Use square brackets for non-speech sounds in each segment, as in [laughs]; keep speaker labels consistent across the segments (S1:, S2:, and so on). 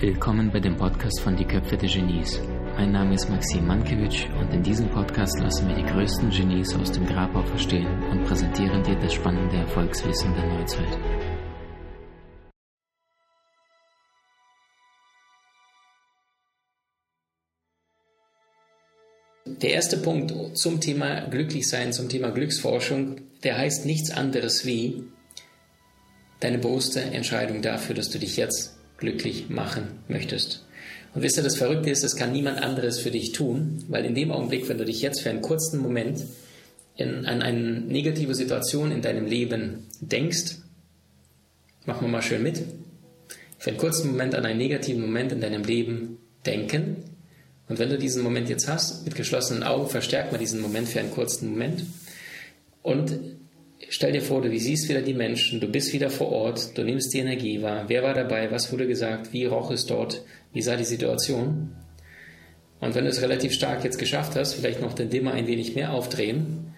S1: Willkommen bei dem Podcast von Die Köpfe der Genies. Mein Name ist Maxim Mankewitsch und in diesem Podcast lassen wir die größten Genies aus dem Grabau verstehen und präsentieren dir das spannende Erfolgswissen der Neuzeit.
S2: Der erste Punkt zum Thema Glücklichsein, zum Thema Glücksforschung, der heißt nichts anderes wie deine bewusste Entscheidung dafür, dass du dich jetzt glücklich machen möchtest. Und wisst ihr, das Verrückte ist, das kann niemand anderes für dich tun, weil in dem Augenblick, wenn du dich jetzt für einen kurzen Moment in, an eine negative Situation in deinem Leben denkst, machen wir mal schön mit, für einen kurzen Moment an einen negativen Moment in deinem Leben denken. Und wenn du diesen Moment jetzt hast, mit geschlossenen Augen, verstärkt man diesen Moment für einen kurzen Moment. Und Stell dir vor, du siehst wieder die Menschen, du bist wieder vor Ort, du nimmst die Energie wahr. Wer war dabei? Was wurde gesagt? Wie roch es dort? Wie sah die Situation? Und wenn du es relativ stark jetzt geschafft hast, vielleicht noch den Dimmer ein wenig mehr aufdrehen.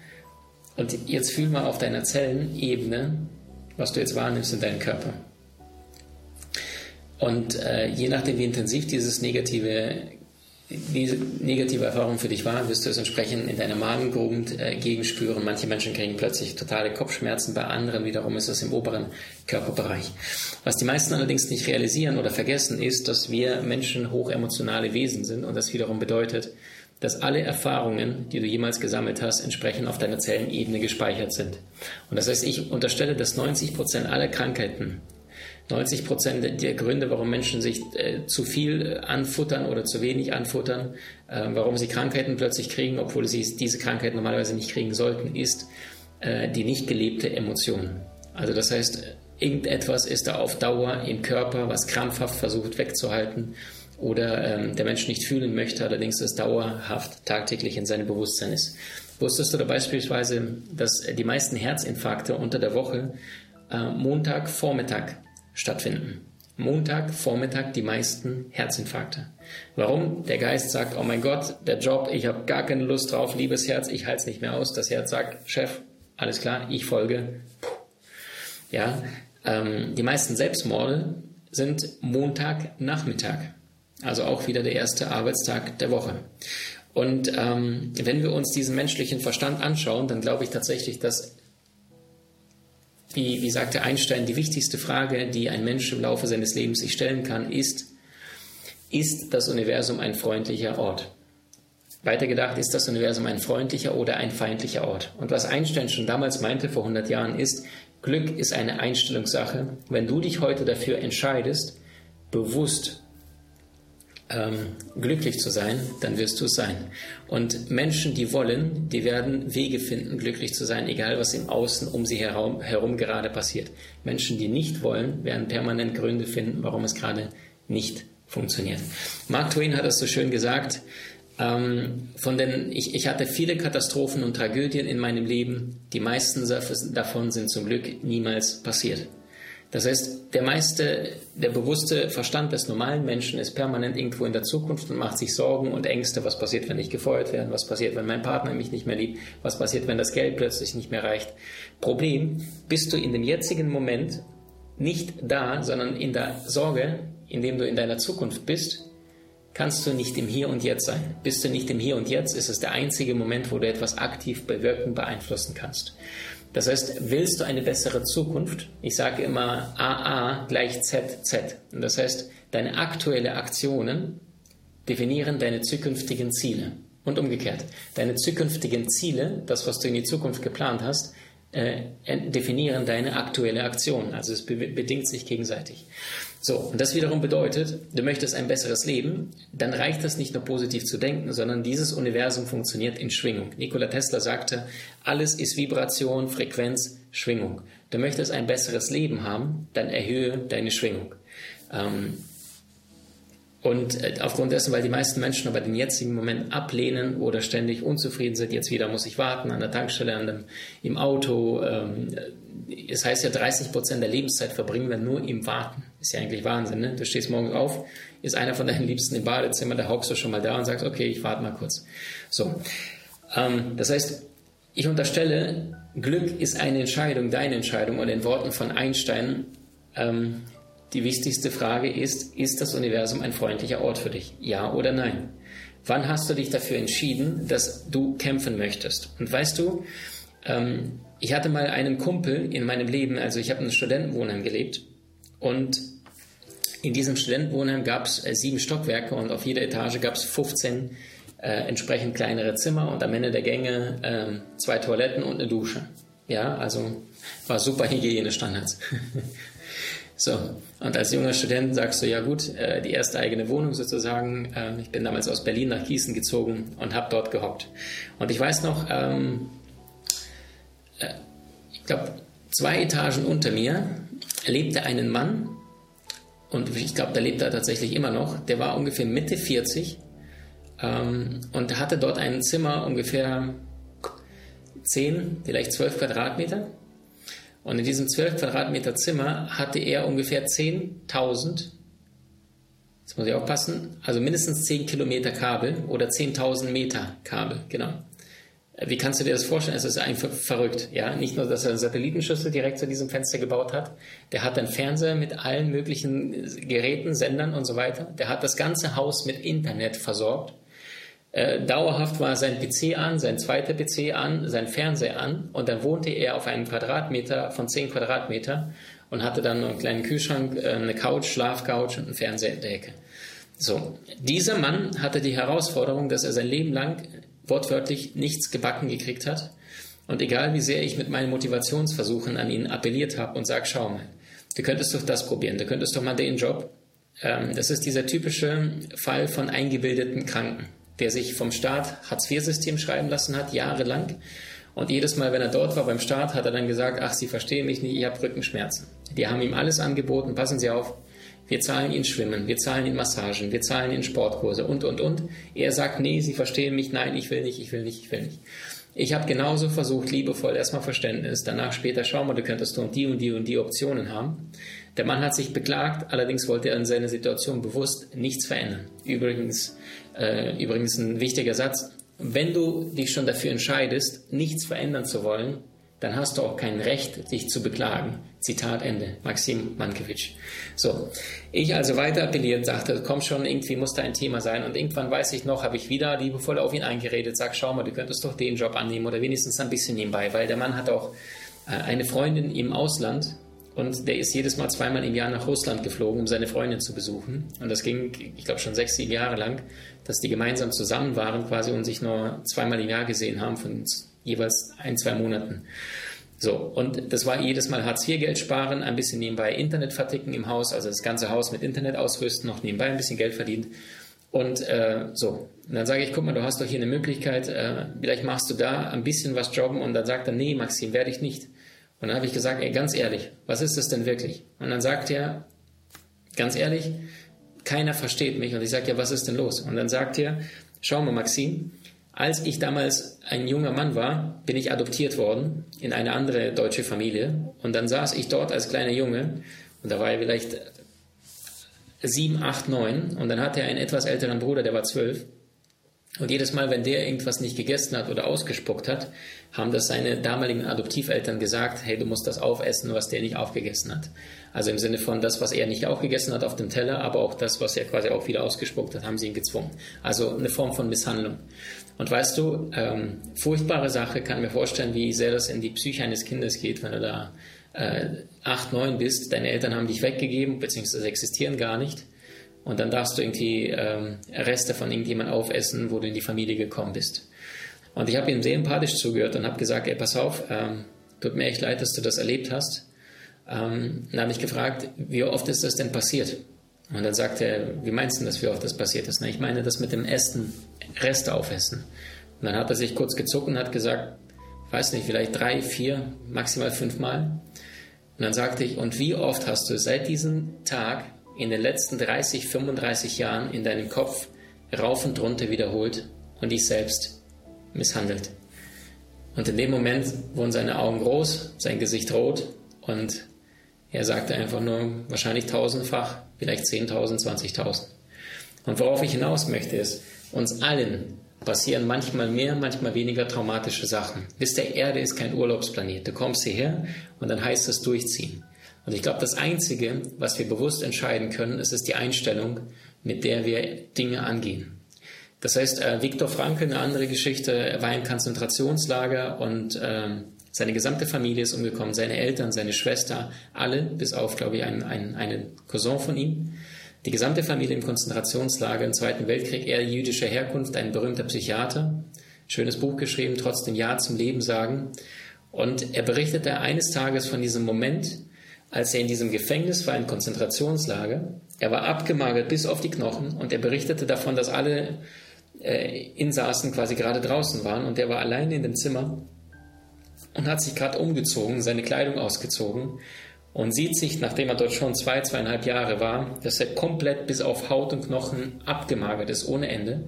S2: Und jetzt fühl mal auf deiner Zellenebene, was du jetzt wahrnimmst in deinem Körper. Und äh, je nachdem, wie intensiv dieses negative diese negative Erfahrung für dich war, wirst du es entsprechend in deiner Magengegend äh, gegenspüren. Manche Menschen kriegen plötzlich totale Kopfschmerzen, bei anderen wiederum ist es im oberen Körperbereich. Was die meisten allerdings nicht realisieren oder vergessen, ist, dass wir Menschen hochemotionale Wesen sind und das wiederum bedeutet, dass alle Erfahrungen, die du jemals gesammelt hast, entsprechend auf deiner Zellenebene gespeichert sind. Und das heißt, ich unterstelle, dass 90 Prozent aller Krankheiten 90 Prozent der Gründe, warum Menschen sich äh, zu viel anfuttern oder zu wenig anfuttern, äh, warum sie Krankheiten plötzlich kriegen, obwohl sie diese Krankheit normalerweise nicht kriegen sollten, ist äh, die nicht gelebte Emotion. Also das heißt, irgendetwas ist da auf Dauer im Körper, was krampfhaft versucht wegzuhalten oder ähm, der Mensch nicht fühlen möchte, allerdings es dauerhaft tagtäglich in seinem Bewusstsein ist. Wusstest du da beispielsweise, dass die meisten Herzinfarkte unter der Woche äh, Montag, Vormittag stattfinden. Montag, Vormittag die meisten Herzinfarkte. Warum? Der Geist sagt, oh mein Gott, der Job, ich habe gar keine Lust drauf, liebes Herz, ich halte es nicht mehr aus. Das Herz sagt, Chef, alles klar, ich folge. Puh. Ja, ähm, die meisten Selbstmorde sind Montagnachmittag. Also auch wieder der erste Arbeitstag der Woche. Und ähm, wenn wir uns diesen menschlichen Verstand anschauen, dann glaube ich tatsächlich, dass wie, wie sagte Einstein, die wichtigste Frage, die ein Mensch im Laufe seines Lebens sich stellen kann, ist, ist das Universum ein freundlicher Ort? Weitergedacht, ist das Universum ein freundlicher oder ein feindlicher Ort? Und was Einstein schon damals meinte, vor 100 Jahren, ist, Glück ist eine Einstellungssache. Wenn du dich heute dafür entscheidest, bewusst ähm, glücklich zu sein, dann wirst du es sein. Und Menschen, die wollen, die werden Wege finden, glücklich zu sein, egal was im Außen um sie herum, herum gerade passiert. Menschen, die nicht wollen, werden permanent Gründe finden, warum es gerade nicht funktioniert. Mark Twain hat es so schön gesagt, ähm, von den, ich, ich hatte viele Katastrophen und Tragödien in meinem Leben, die meisten davon sind zum Glück niemals passiert. Das heißt, der meiste, der bewusste Verstand des normalen Menschen ist permanent irgendwo in der Zukunft und macht sich Sorgen und Ängste, was passiert, wenn ich gefeuert werde, was passiert, wenn mein Partner mich nicht mehr liebt, was passiert, wenn das Geld plötzlich nicht mehr reicht. Problem, bist du in dem jetzigen Moment nicht da, sondern in der Sorge, indem du in deiner Zukunft bist, kannst du nicht im Hier und Jetzt sein. Bist du nicht im Hier und Jetzt, ist es der einzige Moment, wo du etwas aktiv bewirken, beeinflussen kannst. Das heißt, willst du eine bessere Zukunft? Ich sage immer AA gleich ZZ. Und das heißt, deine aktuellen Aktionen definieren deine zukünftigen Ziele. Und umgekehrt, deine zukünftigen Ziele, das, was du in die Zukunft geplant hast, äh, definieren deine aktuelle Aktion. Also es be bedingt sich gegenseitig. So, und das wiederum bedeutet, du möchtest ein besseres Leben, dann reicht es nicht nur positiv zu denken, sondern dieses Universum funktioniert in Schwingung. Nikola Tesla sagte, alles ist Vibration, Frequenz, Schwingung. Du möchtest ein besseres Leben haben, dann erhöhe deine Schwingung. Ähm, und äh, aufgrund dessen, weil die meisten Menschen aber den jetzigen Moment ablehnen oder ständig unzufrieden sind, jetzt wieder muss ich warten an der Tankstelle, an dem, im Auto. Ähm, es heißt ja, 30 Prozent der Lebenszeit verbringen wir nur im Warten. Ist ja eigentlich Wahnsinn, ne? Du stehst morgens auf, ist einer von deinen Liebsten im Badezimmer, da hockst du schon mal da und sagst, okay, ich warte mal kurz. So. Ähm, das heißt, ich unterstelle, Glück ist eine Entscheidung, deine Entscheidung. Und in Worten von Einstein, ähm, die wichtigste Frage ist, ist das Universum ein freundlicher Ort für dich? Ja oder nein? Wann hast du dich dafür entschieden, dass du kämpfen möchtest? Und weißt du, ähm, ich hatte mal einen Kumpel in meinem Leben, also ich habe in einem Studentenwohnheim gelebt und in diesem Studentenwohnheim gab es äh, sieben Stockwerke und auf jeder Etage gab es 15 äh, entsprechend kleinere Zimmer und am Ende der Gänge äh, zwei Toiletten und eine Dusche. Ja, also war super Hygienestandards. [laughs] So, und als junger Student sagst du, ja gut, äh, die erste eigene Wohnung sozusagen. Ähm, ich bin damals aus Berlin nach Gießen gezogen und habe dort gehockt. Und ich weiß noch, ähm, äh, ich glaube, zwei Etagen unter mir lebte ein Mann, und ich glaube, der lebt da tatsächlich immer noch, der war ungefähr Mitte 40 ähm, und hatte dort ein Zimmer ungefähr 10, vielleicht 12 Quadratmeter und in diesem 12 Quadratmeter Zimmer hatte er ungefähr 10.000, jetzt muss ich aufpassen, also mindestens 10 Kilometer Kabel oder 10.000 Meter Kabel, genau. Wie kannst du dir das vorstellen? Es ist einfach verrückt. Ja, nicht nur, dass er eine Satellitenschüssel direkt zu diesem Fenster gebaut hat. Der hat einen Fernseher mit allen möglichen Geräten, Sendern und so weiter. Der hat das ganze Haus mit Internet versorgt. Äh, dauerhaft war sein PC an, sein zweiter PC an, sein Fernseher an und dann wohnte er auf einem Quadratmeter von 10 Quadratmeter und hatte dann einen kleinen Kühlschrank, äh, eine Couch, Schlafcouch und einen Fernseher in der Ecke. So, dieser Mann hatte die Herausforderung, dass er sein Leben lang wortwörtlich nichts gebacken gekriegt hat. Und egal wie sehr ich mit meinen Motivationsversuchen an ihn appelliert habe und sage, schau mal, du könntest doch das probieren, du könntest doch mal den Job. Ähm, das ist dieser typische Fall von eingebildeten Kranken der sich vom Staat Hartz-IV-System schreiben lassen hat, jahrelang. Und jedes Mal, wenn er dort war beim Staat, hat er dann gesagt, ach, Sie verstehen mich nicht, ich habe Rückenschmerzen. Die haben ihm alles angeboten, passen Sie auf, wir zahlen Ihnen Schwimmen, wir zahlen Ihnen Massagen, wir zahlen Ihnen Sportkurse und, und, und. Er sagt, nee, Sie verstehen mich, nein, ich will nicht, ich will nicht, ich will nicht. Ich habe genauso versucht, liebevoll erstmal Verständnis, danach später, schau mal, du könntest doch die und die und die Optionen haben. Der Mann hat sich beklagt, allerdings wollte er in seiner Situation bewusst nichts verändern. Übrigens, äh, übrigens ein wichtiger Satz. Wenn du dich schon dafür entscheidest, nichts verändern zu wollen, dann hast du auch kein Recht, dich zu beklagen. Zitat Ende. Maxim Mankiewicz. So. Ich also weiter appelliert, sagte, komm schon, irgendwie muss da ein Thema sein. Und irgendwann weiß ich noch, habe ich wieder liebevoll auf ihn eingeredet, sag, schau mal, du könntest doch den Job annehmen oder wenigstens ein bisschen nebenbei, weil der Mann hat auch äh, eine Freundin im Ausland, und der ist jedes Mal zweimal im Jahr nach Russland geflogen, um seine Freundin zu besuchen. Und das ging, ich glaube, schon sechs, sieben Jahre lang, dass die gemeinsam zusammen waren quasi und sich nur zweimal im Jahr gesehen haben, von jeweils ein, zwei Monaten. So, und das war jedes Mal Hartz-IV-Geld sparen, ein bisschen nebenbei Internet verticken im Haus, also das ganze Haus mit Internet ausrüsten, noch nebenbei ein bisschen Geld verdient. Und äh, so, und dann sage ich, guck mal, du hast doch hier eine Möglichkeit, äh, vielleicht machst du da ein bisschen was jobben. Und dann sagt er, nee, Maxim, werde ich nicht. Und dann habe ich gesagt, ey, ganz ehrlich, was ist das denn wirklich? Und dann sagt er, ganz ehrlich, keiner versteht mich. Und ich sage, ja, was ist denn los? Und dann sagt er, schau mal, Maxim, als ich damals ein junger Mann war, bin ich adoptiert worden in eine andere deutsche Familie. Und dann saß ich dort als kleiner Junge und da war er vielleicht sieben, acht, neun. Und dann hatte er einen etwas älteren Bruder, der war zwölf. Und jedes Mal, wenn der irgendwas nicht gegessen hat oder ausgespuckt hat, haben das seine damaligen Adoptiveltern gesagt, hey, du musst das aufessen, was der nicht aufgegessen hat. Also im Sinne von das, was er nicht aufgegessen hat auf dem Teller, aber auch das, was er quasi auch wieder ausgespuckt hat, haben sie ihn gezwungen. Also eine Form von Misshandlung. Und weißt du, ähm, furchtbare Sache, kann mir vorstellen, wie sehr das in die Psyche eines Kindes geht, wenn du da äh, acht, neun bist, deine Eltern haben dich weggegeben, beziehungsweise existieren gar nicht und dann darfst du irgendwie ähm, Reste von irgendjemand aufessen, wo du in die Familie gekommen bist. Und ich habe ihm sehr empathisch zugehört und habe gesagt, ey, pass auf, ähm, tut mir echt leid, dass du das erlebt hast. Ähm, dann habe ich gefragt, wie oft ist das denn passiert? Und dann sagte er, wie meinst du das, wie oft das passiert ist? Na, ich meine das mit dem Essen, Reste aufessen. Und dann hat er sich kurz gezuckt und hat gesagt, weiß nicht, vielleicht drei, vier, maximal fünfmal. Und dann sagte ich, und wie oft hast du seit diesem Tag in den letzten 30, 35 Jahren in deinem Kopf rauf und runter wiederholt und dich selbst misshandelt. Und in dem Moment wurden seine Augen groß, sein Gesicht rot und er sagte einfach nur wahrscheinlich tausendfach, vielleicht 10.000, 20.000. Und worauf ich hinaus möchte, ist, uns allen passieren manchmal mehr, manchmal weniger traumatische Sachen. Wisst ihr, Erde ist kein Urlaubsplanet. Du kommst hierher und dann heißt es durchziehen. Und ich glaube, das Einzige, was wir bewusst entscheiden können, ist, ist die Einstellung, mit der wir Dinge angehen. Das heißt, äh, Viktor Frankl, eine andere Geschichte, er war im Konzentrationslager und äh, seine gesamte Familie ist umgekommen, seine Eltern, seine Schwester, alle, bis auf, glaube ich, ein, ein, einen Cousin von ihm. Die gesamte Familie im Konzentrationslager im Zweiten Weltkrieg, er jüdischer Herkunft, ein berühmter Psychiater, schönes Buch geschrieben, trotzdem Ja zum Leben sagen. Und er berichtete eines Tages von diesem Moment, als er in diesem Gefängnis war, im Konzentrationslager. Er war abgemagert bis auf die Knochen und er berichtete davon, dass alle äh, Insassen quasi gerade draußen waren und er war alleine in dem Zimmer und hat sich gerade umgezogen, seine Kleidung ausgezogen und sieht sich, nachdem er dort schon zwei, zweieinhalb Jahre war, dass er komplett bis auf Haut und Knochen abgemagert ist, ohne Ende.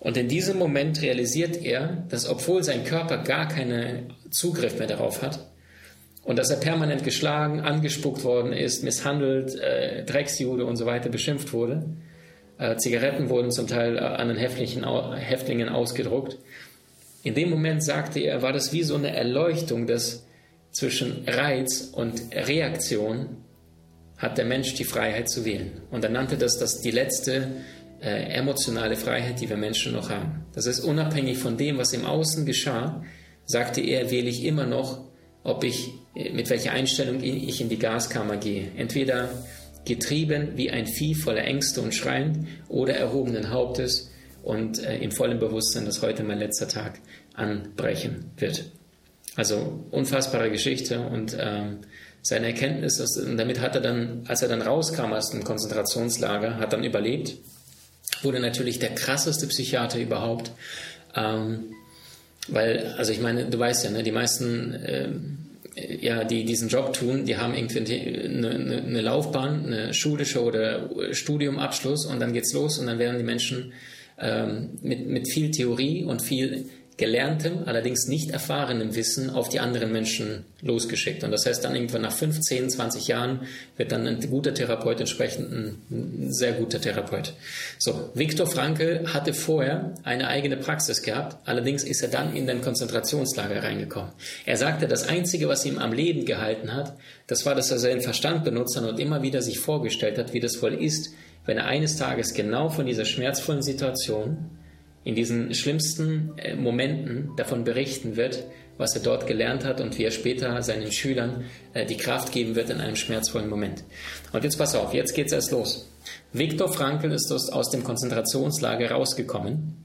S2: Und in diesem Moment realisiert er, dass obwohl sein Körper gar keinen Zugriff mehr darauf hat und dass er permanent geschlagen, angespuckt worden ist, misshandelt, äh, Drecksjude und so weiter beschimpft wurde, äh, Zigaretten wurden zum Teil äh, an den Häftlingen ausgedruckt, in dem Moment sagte er, war das wie so eine Erleuchtung, dass zwischen Reiz und Reaktion hat der Mensch die Freiheit zu wählen. Und er nannte das, das die letzte äh, emotionale Freiheit, die wir Menschen noch haben. Das ist unabhängig von dem, was im Außen geschah, sagte er, wähle ich immer noch, ob ich, äh, mit welcher Einstellung ich in die Gaskammer gehe. Entweder getrieben wie ein Vieh voller Ängste und schreiend oder erhobenen Hauptes und äh, im vollen Bewusstsein, dass heute mein letzter Tag anbrechen wird. Also unfassbare Geschichte und ähm, seine Erkenntnis, dass, und damit hat er dann, als er dann rauskam aus dem Konzentrationslager, hat dann überlebt, wurde natürlich der krasseste Psychiater überhaupt. Ähm, weil, also ich meine, du weißt ja, ne, die meisten, äh, ja, die diesen Job tun, die haben irgendwie eine, eine, eine Laufbahn, eine schulische oder Studiumabschluss und dann geht's los und dann werden die Menschen ähm, mit, mit viel Theorie und viel gelerntem, allerdings nicht erfahrenem Wissen auf die anderen Menschen losgeschickt. Und das heißt dann irgendwann nach 15, 20 Jahren wird dann ein guter Therapeut entsprechend ein sehr guter Therapeut. So, Viktor Frankl hatte vorher eine eigene Praxis gehabt, allerdings ist er dann in den Konzentrationslager reingekommen. Er sagte, das Einzige, was ihm am Leben gehalten hat, das war, dass er seinen Verstand benutzt hat und immer wieder sich vorgestellt hat, wie das wohl ist, wenn er eines Tages genau von dieser schmerzvollen Situation in diesen schlimmsten äh, Momenten davon berichten wird, was er dort gelernt hat und wie er später seinen Schülern äh, die Kraft geben wird in einem schmerzvollen Moment. Und jetzt pass auf, jetzt geht's erst los. Viktor Frankl ist aus dem Konzentrationslager rausgekommen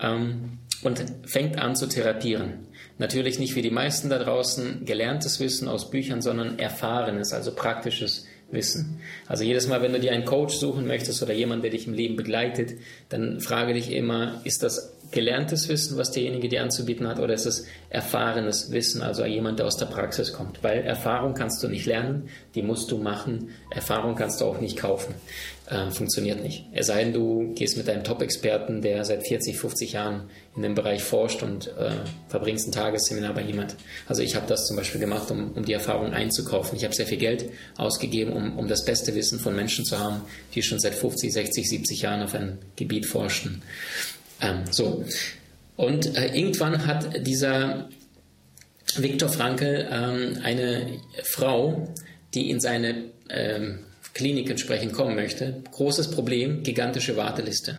S2: ähm, und fängt an zu therapieren. Natürlich nicht wie die meisten da draußen gelerntes Wissen aus Büchern, sondern erfahrenes, also praktisches Wissen. Also jedes Mal, wenn du dir einen Coach suchen möchtest oder jemanden, der dich im Leben begleitet, dann frage dich immer, ist das gelerntes Wissen, was derjenige dir anzubieten hat, oder ist es erfahrenes Wissen, also jemand, der aus der Praxis kommt? Weil Erfahrung kannst du nicht lernen, die musst du machen. Erfahrung kannst du auch nicht kaufen. Äh, funktioniert nicht. Es sei denn, du gehst mit einem Top-Experten, der seit 40, 50 Jahren in dem Bereich forscht und äh, verbringst ein Tagesseminar bei jemand. Also ich habe das zum Beispiel gemacht, um, um die Erfahrung einzukaufen. Ich habe sehr viel Geld ausgegeben, um, um das beste Wissen von Menschen zu haben, die schon seit 50, 60, 70 Jahren auf ein Gebiet forschen. Ähm, so. Und äh, irgendwann hat dieser Viktor Frankl ähm, eine Frau, die in seine ähm, Klinik entsprechend kommen möchte. Großes Problem, gigantische Warteliste.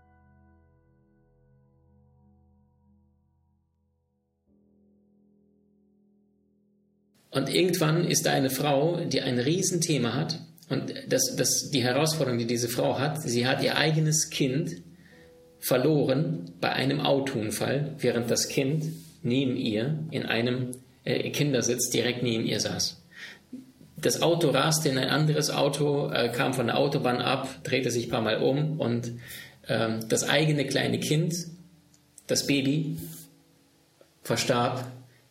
S2: Und irgendwann ist da eine Frau, die ein Riesenthema hat. Und das, das, die Herausforderung, die diese Frau hat, sie hat ihr eigenes Kind verloren bei einem Autounfall, während das Kind neben ihr in einem äh, Kindersitz direkt neben ihr saß. Das Auto raste in ein anderes Auto, äh, kam von der Autobahn ab, drehte sich ein paar Mal um und äh, das eigene kleine Kind, das Baby, verstarb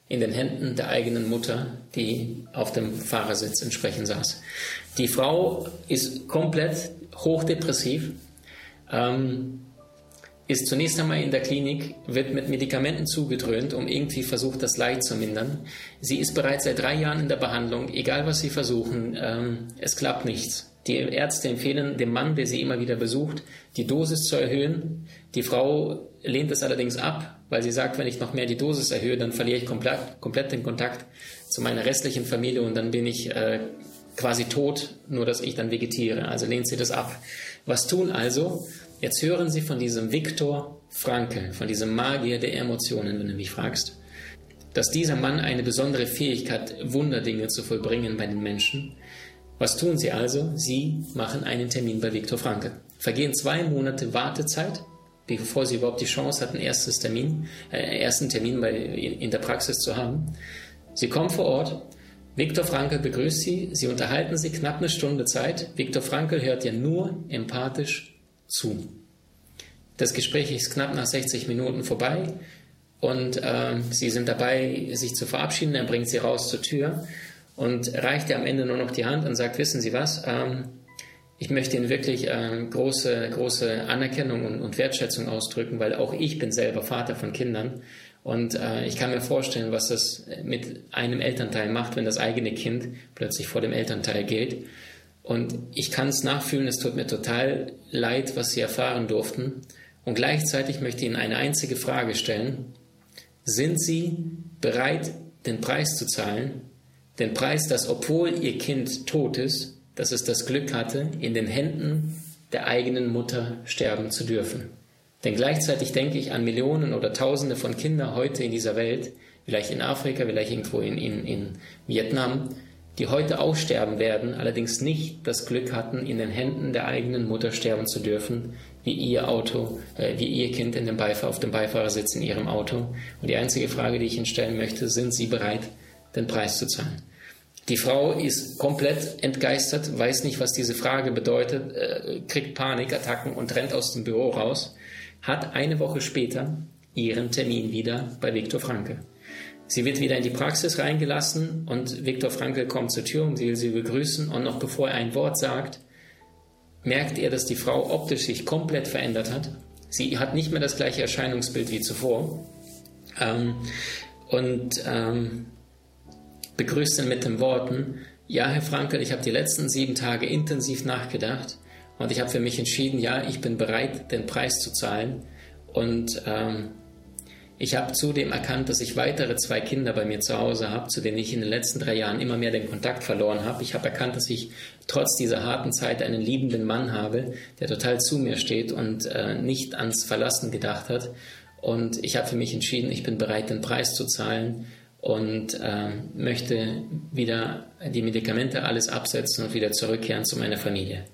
S2: in den Händen der eigenen Mutter, die auf dem Fahrersitz entsprechend saß. Die Frau ist komplett hochdepressiv. Ähm, ist zunächst einmal in der Klinik, wird mit Medikamenten zugedröhnt, um irgendwie versucht, das Leid zu mindern. Sie ist bereits seit drei Jahren in der Behandlung, egal was sie versuchen, ähm, es klappt nichts. Die Ärzte empfehlen dem Mann, der sie immer wieder besucht, die Dosis zu erhöhen. Die Frau lehnt es allerdings ab, weil sie sagt, wenn ich noch mehr die Dosis erhöhe, dann verliere ich komplett, komplett den Kontakt zu meiner restlichen Familie und dann bin ich äh, quasi tot, nur dass ich dann vegetiere. Also lehnt sie das ab. Was tun also? Jetzt hören Sie von diesem Viktor Frankl, von diesem Magier der Emotionen, wenn du mich fragst, dass dieser Mann eine besondere Fähigkeit, Wunderdinge zu vollbringen bei den Menschen. Was tun Sie also? Sie machen einen Termin bei Viktor Frankl. Vergehen zwei Monate Wartezeit, bevor Sie überhaupt die Chance hatten, erstes Termin, äh, ersten Termin bei, in der Praxis zu haben. Sie kommen vor Ort. Viktor Frankl begrüßt Sie. Sie unterhalten sich knapp eine Stunde Zeit. Viktor Frankl hört ja nur empathisch zu. Das Gespräch ist knapp nach 60 Minuten vorbei und äh, Sie sind dabei, sich zu verabschieden. Er bringt Sie raus zur Tür und reicht ihr am Ende nur noch die Hand und sagt, wissen Sie was, ähm, ich möchte Ihnen wirklich äh, große, große Anerkennung und, und, Wertschätzung ausdrücken, weil auch ich bin selber Vater von Kindern und äh, ich kann mir vorstellen, was das mit einem Elternteil macht, wenn das eigene Kind plötzlich vor dem Elternteil geht. Und ich kann es nachfühlen, es tut mir total leid, was Sie erfahren durften. Und gleichzeitig möchte ich Ihnen eine einzige Frage stellen. Sind Sie bereit, den Preis zu zahlen, den Preis, dass obwohl ihr Kind tot ist, dass es das Glück hatte, in den Händen der eigenen Mutter sterben zu dürfen. Denn gleichzeitig denke ich an Millionen oder Tausende von Kindern heute in dieser Welt, vielleicht in Afrika, vielleicht irgendwo in, in, in Vietnam, die heute aussterben werden, allerdings nicht das Glück hatten, in den Händen der eigenen Mutter sterben zu dürfen, wie ihr Auto, äh, wie ihr Kind in dem Beifahr auf dem Beifahrersitz in ihrem Auto. Und die einzige Frage, die ich Ihnen stellen möchte, sind Sie bereit, den Preis zu zahlen? Die Frau ist komplett entgeistert, weiß nicht, was diese Frage bedeutet, äh, kriegt Panikattacken und rennt aus dem Büro raus, hat eine Woche später ihren Termin wieder bei Viktor Frankl. Sie wird wieder in die Praxis reingelassen und Viktor Frankl kommt zur Tür und will sie begrüßen und noch bevor er ein Wort sagt, merkt er, dass die Frau optisch sich komplett verändert hat. Sie hat nicht mehr das gleiche Erscheinungsbild wie zuvor. Ähm, und ähm, begrüßt ihn mit den Worten, ja, Herr Frankel, ich habe die letzten sieben Tage intensiv nachgedacht und ich habe für mich entschieden, ja, ich bin bereit, den Preis zu zahlen. Und ähm, ich habe zudem erkannt, dass ich weitere zwei Kinder bei mir zu Hause habe, zu denen ich in den letzten drei Jahren immer mehr den Kontakt verloren habe. Ich habe erkannt, dass ich trotz dieser harten Zeit einen liebenden Mann habe, der total zu mir steht und äh, nicht ans Verlassen gedacht hat. Und ich habe für mich entschieden, ich bin bereit, den Preis zu zahlen und äh, möchte wieder die Medikamente alles absetzen und wieder zurückkehren zu meiner Familie.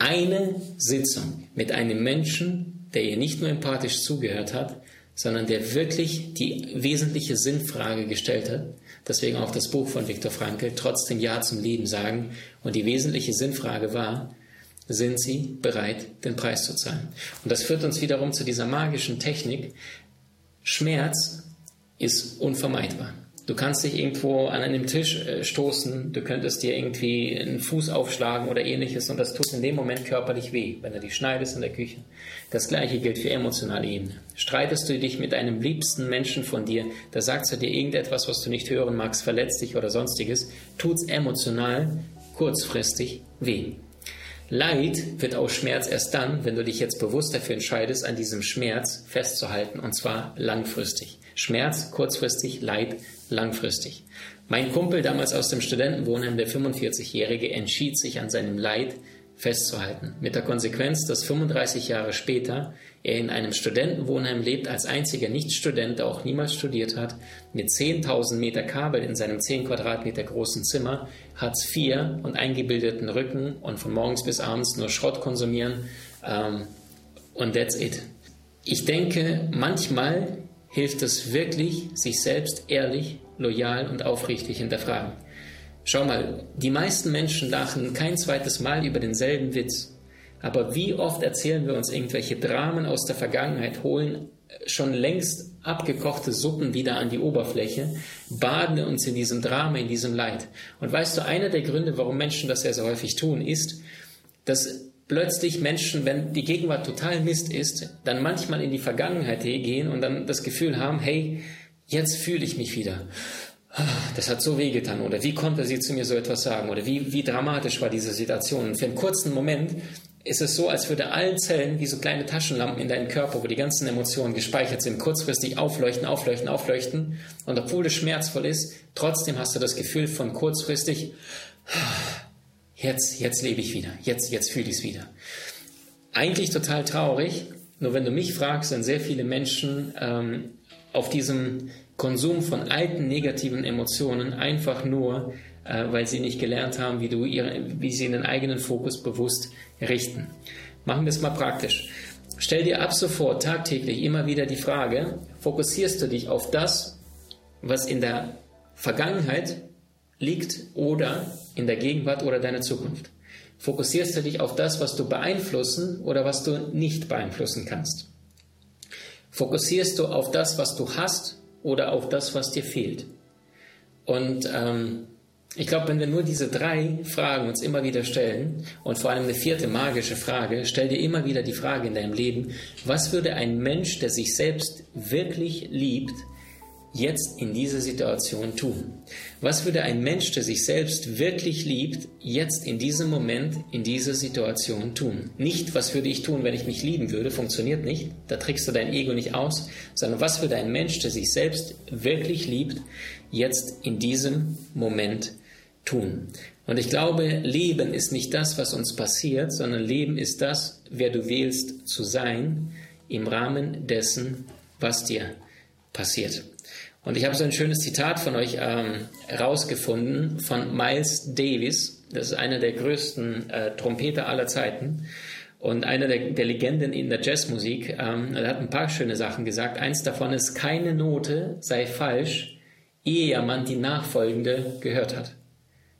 S2: Eine Sitzung mit einem Menschen, der ihr nicht nur empathisch zugehört hat, sondern der wirklich die wesentliche Sinnfrage gestellt hat. Deswegen auch das Buch von Viktor Frankl, trotzdem Ja zum Leben sagen. Und die wesentliche Sinnfrage war, sind Sie bereit, den Preis zu zahlen? Und das führt uns wiederum zu dieser magischen Technik. Schmerz ist unvermeidbar. Du kannst dich irgendwo an einem Tisch äh, stoßen, du könntest dir irgendwie einen Fuß aufschlagen oder ähnliches und das tut in dem Moment körperlich weh, wenn du dich schneidest in der Küche. Das gleiche gilt für emotionale Ebene. Streitest du dich mit einem liebsten Menschen von dir, da sagt er dir irgendetwas, was du nicht hören magst, verletzt dich oder sonstiges, tut's emotional kurzfristig weh. Leid wird aus Schmerz erst dann, wenn du dich jetzt bewusst dafür entscheidest, an diesem Schmerz festzuhalten, und zwar langfristig. Schmerz kurzfristig, Leid langfristig. Mein Kumpel damals aus dem Studentenwohnheim, der 45-Jährige, entschied sich an seinem Leid festzuhalten. Mit der Konsequenz, dass 35 Jahre später er in einem Studentenwohnheim lebt, als einziger Nichtstudent, der auch niemals studiert hat, mit 10.000 Meter Kabel in seinem 10 Quadratmeter großen Zimmer, Hartz IV und eingebildeten Rücken und von morgens bis abends nur Schrott konsumieren ähm, und that's it. Ich denke, manchmal hilft es wirklich, sich selbst ehrlich, loyal und aufrichtig hinterfragen. Schau mal, die meisten Menschen lachen kein zweites Mal über denselben Witz. Aber wie oft erzählen wir uns irgendwelche Dramen aus der Vergangenheit, holen schon längst abgekochte Suppen wieder an die Oberfläche, baden uns in diesem Drama, in diesem Leid. Und weißt du, einer der Gründe, warum Menschen das ja so häufig tun, ist, dass plötzlich Menschen, wenn die Gegenwart total Mist ist, dann manchmal in die Vergangenheit gehen und dann das Gefühl haben, hey, jetzt fühle ich mich wieder. das hat so wehgetan oder wie konnte sie zu mir so etwas sagen oder wie, wie dramatisch war diese Situation. Und für einen kurzen Moment ist es so, als würde allen Zellen wie so kleine Taschenlampen in deinem Körper, wo die ganzen Emotionen gespeichert sind, kurzfristig aufleuchten, aufleuchten, aufleuchten. Und obwohl es schmerzvoll ist, trotzdem hast du das Gefühl von kurzfristig, jetzt, jetzt lebe ich wieder, jetzt, jetzt fühle ich es wieder. Eigentlich total traurig, nur wenn du mich fragst, sind sehr viele Menschen ähm, auf diesem Konsum von alten negativen Emotionen einfach nur, äh, weil sie nicht gelernt haben, wie, du ihre, wie sie den eigenen Fokus bewusst richten. Machen wir es mal praktisch. Stell dir ab sofort tagtäglich immer wieder die Frage, fokussierst du dich auf das, was in der Vergangenheit liegt oder in der Gegenwart oder deiner Zukunft? Fokussierst du dich auf das, was du beeinflussen oder was du nicht beeinflussen kannst? Fokussierst du auf das, was du hast oder auf das, was dir fehlt? Und ähm, ich glaube, wenn wir nur diese drei Fragen uns immer wieder stellen und vor allem eine vierte magische Frage, stell dir immer wieder die Frage in deinem Leben, was würde ein Mensch, der sich selbst wirklich liebt, jetzt in dieser Situation tun? Was würde ein Mensch, der sich selbst wirklich liebt, jetzt in diesem Moment in dieser Situation tun? Nicht, was würde ich tun, wenn ich mich lieben würde, funktioniert nicht, da trickst du dein Ego nicht aus, sondern was würde ein Mensch, der sich selbst wirklich liebt, jetzt in diesem Moment tun? Und ich glaube, Leben ist nicht das, was uns passiert, sondern Leben ist das, wer du wählst zu sein im Rahmen dessen, was dir passiert. Und ich habe so ein schönes Zitat von euch ähm, rausgefunden von Miles Davis. Das ist einer der größten äh, Trompeter aller Zeiten und einer der, der Legenden in der Jazzmusik. Ähm, er hat ein paar schöne Sachen gesagt. Eins davon ist, keine Note sei falsch, ehe man die nachfolgende gehört hat.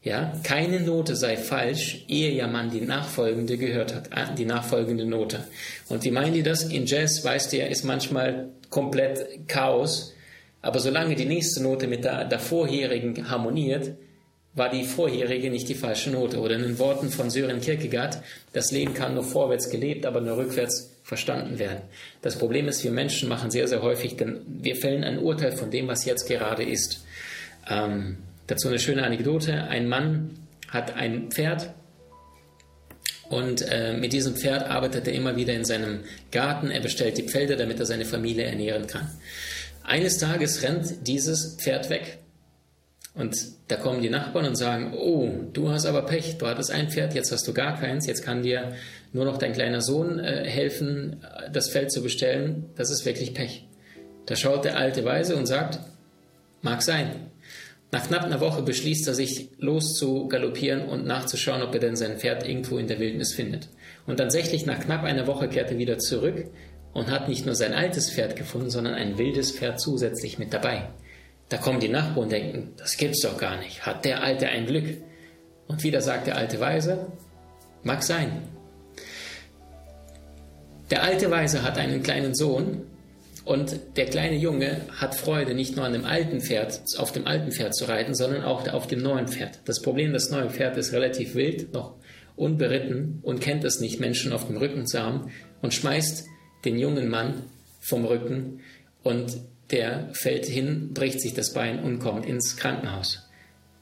S2: Ja, keine Note sei falsch, ehe ja man die nachfolgende gehört hat, äh, die nachfolgende Note. Und wie meinen die das? In Jazz, weißt du ja, ist manchmal komplett Chaos aber solange die nächste Note mit der, der vorherigen harmoniert, war die vorherige nicht die falsche Note. Oder in den Worten von Sören Kierkegaard, das Leben kann nur vorwärts gelebt, aber nur rückwärts verstanden werden. Das Problem ist, wir Menschen machen sehr, sehr häufig, denn wir fällen ein Urteil von dem, was jetzt gerade ist. Ähm, dazu eine schöne Anekdote. Ein Mann hat ein Pferd und äh, mit diesem Pferd arbeitet er immer wieder in seinem Garten. Er bestellt die Felder, damit er seine Familie ernähren kann. Eines Tages rennt dieses Pferd weg. Und da kommen die Nachbarn und sagen, oh, du hast aber Pech, du hattest ein Pferd, jetzt hast du gar keins, jetzt kann dir nur noch dein kleiner Sohn äh, helfen, das Feld zu bestellen, das ist wirklich Pech. Da schaut der alte Weise und sagt, mag sein. Nach knapp einer Woche beschließt er sich, los zu galoppieren und nachzuschauen, ob er denn sein Pferd irgendwo in der Wildnis findet. Und tatsächlich nach knapp einer Woche kehrt er wieder zurück und hat nicht nur sein altes Pferd gefunden, sondern ein wildes Pferd zusätzlich mit dabei. Da kommen die Nachbarn und denken, das gibt's doch gar nicht. Hat der Alte ein Glück? Und wieder sagt der alte Weise, mag sein. Der alte Weise hat einen kleinen Sohn und der kleine Junge hat Freude, nicht nur an dem alten Pferd, auf dem alten Pferd zu reiten, sondern auch auf dem neuen Pferd. Das Problem, das neue Pferd ist relativ wild, noch unberitten und kennt es nicht, Menschen auf dem Rücken zu haben und schmeißt den jungen Mann vom Rücken und der fällt hin, bricht sich das Bein und kommt ins Krankenhaus.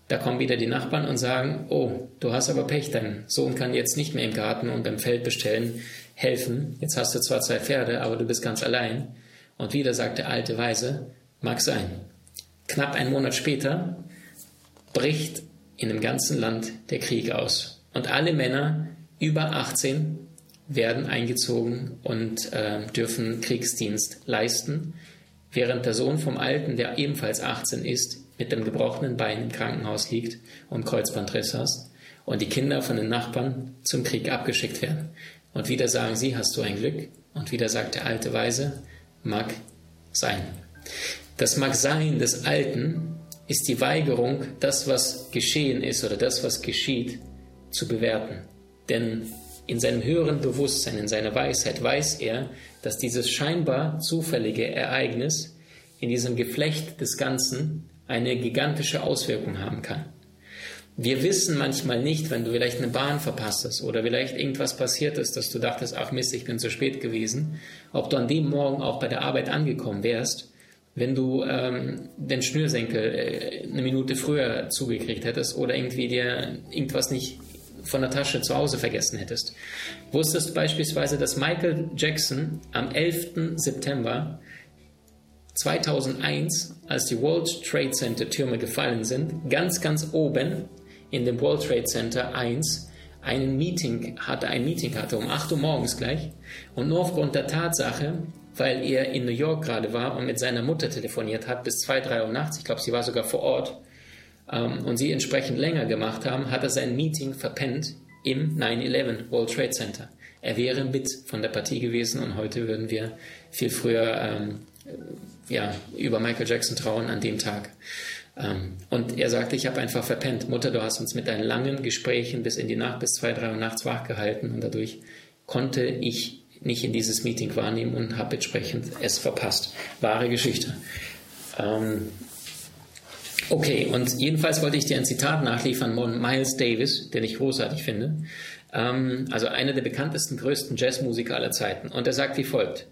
S2: Da kommen wieder die Nachbarn und sagen, oh, du hast aber Pech, dein Sohn kann jetzt nicht mehr im Garten und beim Feld bestellen helfen. Jetzt hast du zwar zwei Pferde, aber du bist ganz allein. Und wieder sagt der alte Weise, mag sein. Knapp einen Monat später bricht in dem ganzen Land der Krieg aus. Und alle Männer über 18 werden eingezogen und äh, dürfen Kriegsdienst leisten, während der Sohn vom Alten, der ebenfalls 18 ist, mit dem gebrochenen Bein im Krankenhaus liegt und Kreuzbandriss hast und die Kinder von den Nachbarn zum Krieg abgeschickt werden. Und wieder sagen sie, hast du ein Glück? Und wieder sagt der alte Weise, mag sein. Das mag sein des Alten ist die Weigerung, das, was geschehen ist oder das, was geschieht, zu bewerten. Denn in seinem höheren Bewusstsein, in seiner Weisheit weiß er, dass dieses scheinbar zufällige Ereignis in diesem Geflecht des Ganzen eine gigantische Auswirkung haben kann. Wir wissen manchmal nicht, wenn du vielleicht eine Bahn verpasst hast oder vielleicht irgendwas passiert ist, dass du dachtest, ach Mist, ich bin zu spät gewesen, ob du an dem Morgen auch bei der Arbeit angekommen wärst, wenn du ähm, den Schnürsenkel äh, eine Minute früher zugekriegt hättest oder irgendwie dir irgendwas nicht von der Tasche zu Hause vergessen hättest. Wusstest du beispielsweise, dass Michael Jackson am 11. September 2001, als die World Trade Center Türme gefallen sind, ganz, ganz oben in dem World Trade Center 1 ein Meeting hatte, ein Meeting hatte um 8 Uhr morgens gleich und nur aufgrund der Tatsache, weil er in New York gerade war und mit seiner Mutter telefoniert hat bis 2, 3 Uhr nachts, ich glaube, sie war sogar vor Ort, ähm, und sie entsprechend länger gemacht haben, hat er sein Meeting verpennt im 9-11 World Trade Center. Er wäre mit von der Partie gewesen und heute würden wir viel früher ähm, ja, über Michael Jackson trauen an dem Tag. Ähm, und er sagte, ich habe einfach verpennt. Mutter, du hast uns mit deinen langen Gesprächen bis in die Nacht, bis zwei, drei Uhr nachts wachgehalten und dadurch konnte ich nicht in dieses Meeting wahrnehmen und habe entsprechend es verpasst. Wahre Geschichte. Ähm, okay, und jedenfalls wollte ich dir ein Zitat nachliefern von Miles Davis, den ich großartig finde. Ähm, also einer der bekanntesten, größten Jazzmusiker aller Zeiten. Und er sagt wie folgt.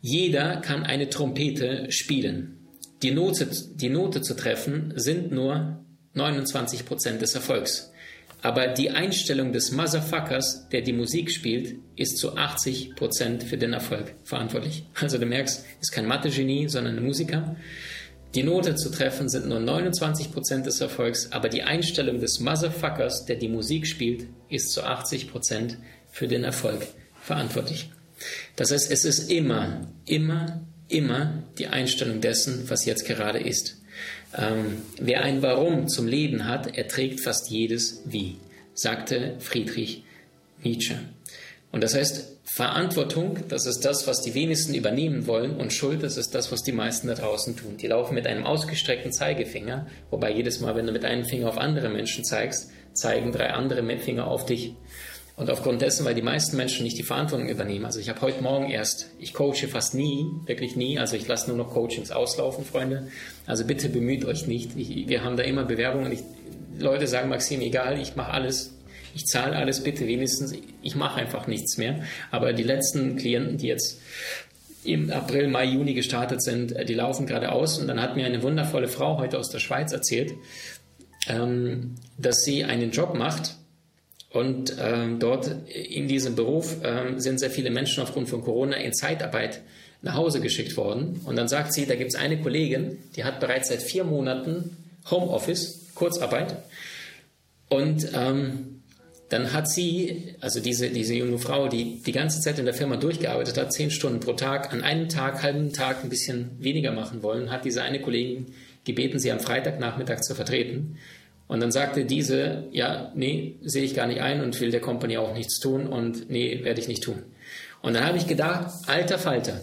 S2: Jeder kann eine Trompete spielen. Die Note, die Note zu treffen sind nur 29 Prozent des Erfolgs. Aber die Einstellung des Motherfuckers, der die Musik spielt, ist zu 80 Prozent für den Erfolg verantwortlich. Also du merkst, ist kein Mathe-Genie, sondern ein Musiker. Die Note zu treffen sind nur 29 Prozent des Erfolgs, aber die Einstellung des Motherfuckers, der die Musik spielt, ist zu 80 Prozent für den Erfolg verantwortlich. Das heißt, es ist immer, immer, immer die Einstellung dessen, was jetzt gerade ist. Ähm, wer ein Warum zum Leben hat, erträgt fast jedes Wie, sagte Friedrich Nietzsche. Und das heißt, Verantwortung, das ist das, was die wenigsten übernehmen wollen, und Schuld, das ist das, was die meisten da draußen tun. Die laufen mit einem ausgestreckten Zeigefinger, wobei jedes Mal, wenn du mit einem Finger auf andere Menschen zeigst, zeigen drei andere Finger auf dich. Und aufgrund dessen, weil die meisten Menschen nicht die Verantwortung übernehmen. Also ich habe heute Morgen erst, ich coache fast nie, wirklich nie. Also ich lasse nur noch Coachings auslaufen, Freunde. Also bitte bemüht euch nicht. Ich, wir haben da immer Bewerbungen. Ich, Leute sagen, Maxim, egal, ich mache alles. Ich zahle alles, bitte wenigstens. Ich mache einfach nichts mehr. Aber die letzten Klienten, die jetzt im April, Mai, Juni gestartet sind, die laufen gerade aus. Und dann hat mir eine wundervolle Frau heute aus der Schweiz erzählt, ähm, dass sie einen Job macht, und ähm, dort in diesem Beruf ähm, sind sehr viele Menschen aufgrund von Corona in Zeitarbeit nach Hause geschickt worden. Und dann sagt sie, da gibt es eine Kollegin, die hat bereits seit vier Monaten Homeoffice, Kurzarbeit. Und ähm, dann hat sie, also diese, diese junge Frau, die die ganze Zeit in der Firma durchgearbeitet hat, zehn Stunden pro Tag, an einem Tag, halben Tag ein bisschen weniger machen wollen, hat diese eine Kollegin gebeten, sie am Freitagnachmittag zu vertreten. Und dann sagte diese, ja, nee, sehe ich gar nicht ein und will der Company auch nichts tun und nee, werde ich nicht tun. Und dann habe ich gedacht, alter Falter,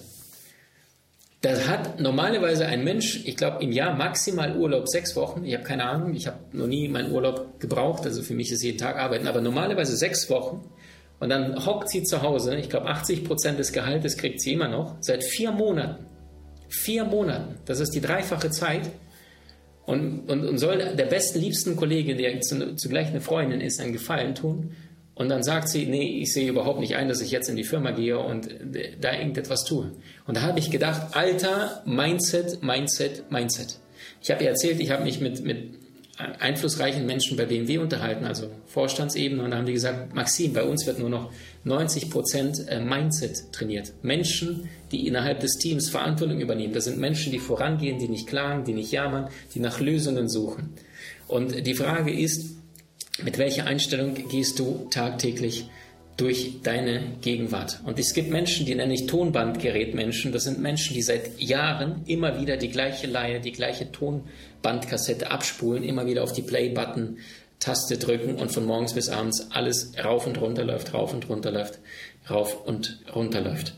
S2: da hat normalerweise ein Mensch, ich glaube, im Jahr maximal Urlaub sechs Wochen. Ich habe keine Ahnung, ich habe noch nie meinen Urlaub gebraucht, also für mich ist jeden Tag arbeiten, aber normalerweise sechs Wochen. Und dann hockt sie zu Hause, ich glaube, 80 Prozent des Gehaltes kriegt sie immer noch, seit vier Monaten. Vier Monaten, das ist die dreifache Zeit und, und, und soll der besten, liebsten Kollege, der zugleich eine Freundin ist, einen Gefallen tun. Und dann sagt sie, nee, ich sehe überhaupt nicht ein, dass ich jetzt in die Firma gehe und da irgendetwas tue. Und da habe ich gedacht, alter Mindset, Mindset, Mindset. Ich habe ihr erzählt, ich habe mich mit, mit einflussreichen Menschen bei BMW unterhalten, also Vorstandsebene, und da haben die gesagt, Maxim, bei uns wird nur noch 90 Prozent äh, Mindset trainiert. Menschen, die innerhalb des Teams Verantwortung übernehmen. Das sind Menschen, die vorangehen, die nicht klagen, die nicht jammern, die nach Lösungen suchen. Und die Frage ist, mit welcher Einstellung gehst du tagtäglich durch deine Gegenwart. Und es gibt Menschen, die nenne ich Tonbandgerätmenschen. Das sind Menschen, die seit Jahren immer wieder die gleiche Leihe, die gleiche Tonbandkassette abspulen, immer wieder auf die Play-Button Taste drücken und von morgens bis abends alles rauf und runter läuft, rauf und runter läuft, rauf und runter läuft.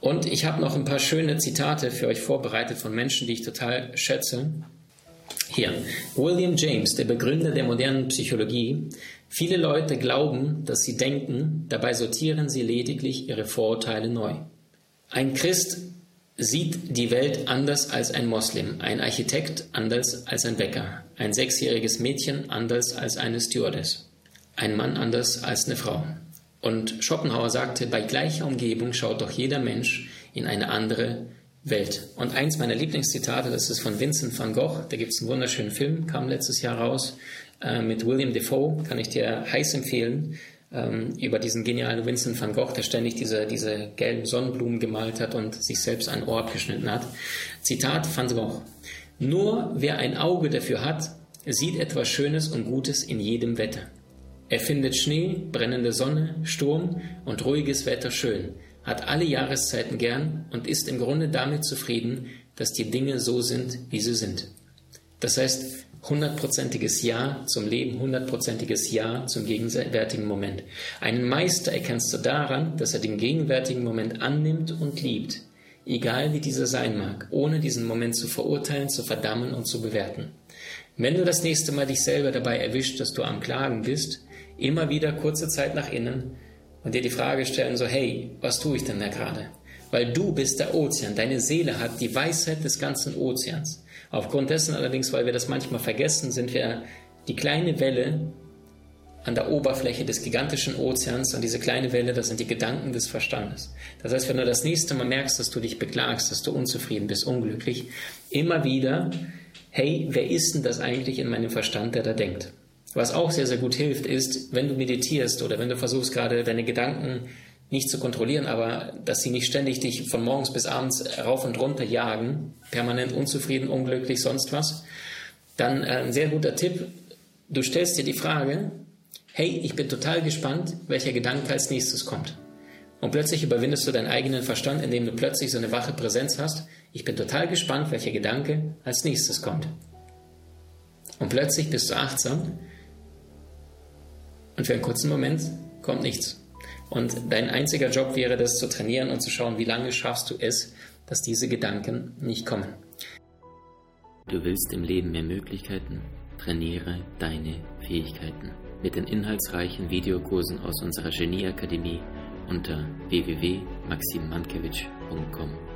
S2: Und ich habe noch ein paar schöne Zitate für euch vorbereitet von Menschen, die ich total schätze. Hier, William James, der Begründer der modernen Psychologie. Viele Leute glauben, dass sie denken, dabei sortieren sie lediglich ihre Vorurteile neu. Ein Christ sieht die Welt anders als ein Moslem, ein Architekt anders als ein Bäcker, ein sechsjähriges Mädchen anders als eine Stewardess, ein Mann anders als eine Frau. Und Schopenhauer sagte, bei gleicher Umgebung schaut doch jeder Mensch in eine andere Welt. Und eins meiner Lieblingszitate, das ist von Vincent van Gogh, da gibt es einen wunderschönen Film, kam letztes Jahr raus, äh, mit William Defoe, kann ich dir heiß empfehlen, ähm, über diesen genialen Vincent van Gogh, der ständig diese, diese gelben Sonnenblumen gemalt hat und sich selbst ein Ohr abgeschnitten hat. Zitat van Gogh. Nur wer ein Auge dafür hat, sieht etwas Schönes und Gutes in jedem Wetter. Er findet Schnee, brennende Sonne, Sturm und ruhiges Wetter schön, hat alle Jahreszeiten gern und ist im Grunde damit zufrieden, dass die Dinge so sind, wie sie sind. Das heißt, hundertprozentiges Ja zum Leben, hundertprozentiges Ja zum gegenwärtigen Moment. Einen Meister erkennst du daran, dass er den gegenwärtigen Moment annimmt und liebt, egal wie dieser sein mag, ohne diesen Moment zu verurteilen, zu verdammen und zu bewerten. Wenn du das nächste Mal dich selber dabei erwischt, dass du am Klagen bist, immer wieder kurze Zeit nach innen und dir die Frage stellen, so hey, was tue ich denn da gerade? Weil du bist der Ozean, deine Seele hat die Weisheit des ganzen Ozeans. Aufgrund dessen allerdings, weil wir das manchmal vergessen, sind wir die kleine Welle an der Oberfläche des gigantischen Ozeans und diese kleine Welle, das sind die Gedanken des Verstandes. Das heißt, wenn du das nächste Mal merkst, dass du dich beklagst, dass du unzufrieden bist, unglücklich, immer wieder, hey, wer ist denn das eigentlich in meinem Verstand, der da denkt? Was auch sehr, sehr gut hilft, ist, wenn du meditierst oder wenn du versuchst gerade deine Gedanken nicht zu kontrollieren, aber dass sie nicht ständig dich von morgens bis abends rauf und runter jagen, permanent unzufrieden, unglücklich, sonst was, dann äh, ein sehr guter Tipp, du stellst dir die Frage, hey, ich bin total gespannt, welcher Gedanke als nächstes kommt. Und plötzlich überwindest du deinen eigenen Verstand, indem du plötzlich so eine wache Präsenz hast. Ich bin total gespannt, welcher Gedanke als nächstes kommt. Und plötzlich bist du achtsam und für einen kurzen Moment kommt nichts. Und dein einziger Job wäre das zu trainieren und zu schauen, wie lange schaffst du es, dass diese Gedanken nicht kommen.
S1: Du willst im Leben mehr Möglichkeiten? Trainiere deine Fähigkeiten mit den inhaltsreichen Videokursen aus unserer Genieakademie unter www.maximmankiewicz.com.